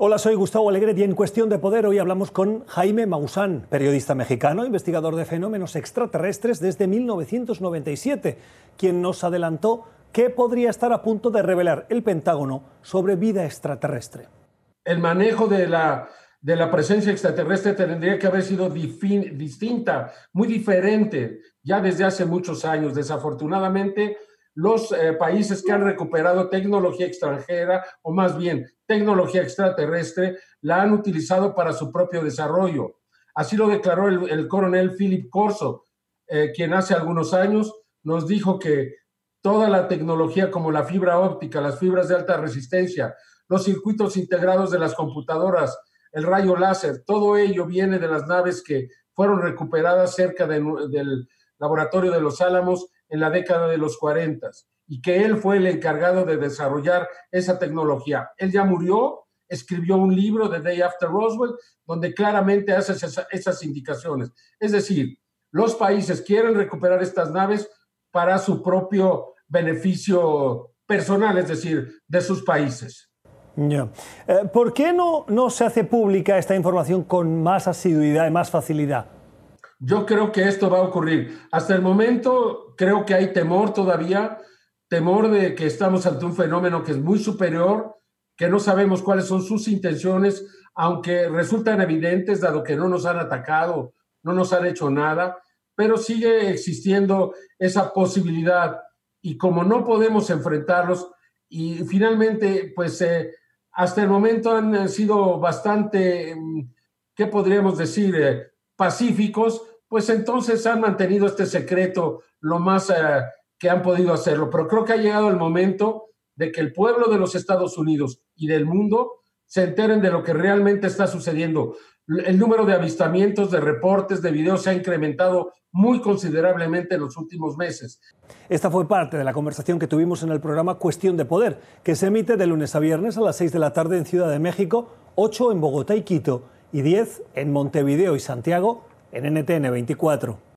Hola, soy Gustavo Alegret y en Cuestión de Poder hoy hablamos con Jaime Maussan, periodista mexicano, investigador de fenómenos extraterrestres desde 1997, quien nos adelantó qué podría estar a punto de revelar el Pentágono sobre vida extraterrestre. El manejo de la, de la presencia extraterrestre tendría que haber sido distinta, muy diferente, ya desde hace muchos años. Desafortunadamente, los eh, países que han recuperado tecnología extranjera, o más bien tecnología extraterrestre, la han utilizado para su propio desarrollo. Así lo declaró el, coronel Philip Corso, eh, quien hace algunos años nos dijo que toda la tecnología como la fibra óptica, las fibras de alta resistencia, los circuitos integrados de las computadoras, el rayo láser, todo ello viene de las naves que fueron recuperadas cerca del laboratorio de los Álamos en la década de los 40 y que él fue el encargado de desarrollar esa tecnología. Él ya murió, escribió un libro, The Day After Roswell, donde claramente hace esas, indicaciones. Es decir, los países quieren recuperar estas naves para su propio beneficio personal, es decir, de sus países. Eh, ¿Por qué no, no se hace pública esta información con más asiduidad y más facilidad? Yo creo que esto va a ocurrir. Hasta el momento creo que hay temor todavía, temor de que estamos ante un fenómeno que es muy superior, que no sabemos cuáles son sus intenciones, aunque resultan evidentes dado que no nos han atacado, no nos han hecho nada, pero sigue existiendo esa posibilidad y como no podemos enfrentarlos y finalmente pues eh, hasta el momento han sido bastante, mm, ¿qué podríamos decir? Eh, pacíficos, pues entonces han mantenido este secreto lo más eh, que han podido hacerlo. Pero creo que ha llegado el momento de que el pueblo de los Estados Unidos y del mundo se enteren de lo que realmente está sucediendo. El número de avistamientos, de reportes, de videos se ha incrementado muy considerablemente en los últimos meses. Esta fue parte de la conversación que tuvimos en el programa Cuestión de Poder, que se emite de lunes a viernes a las 6 de la tarde en Ciudad de México, 8 en Bogotá y Quito y 10 en Montevideo y Santiago en NTN 24.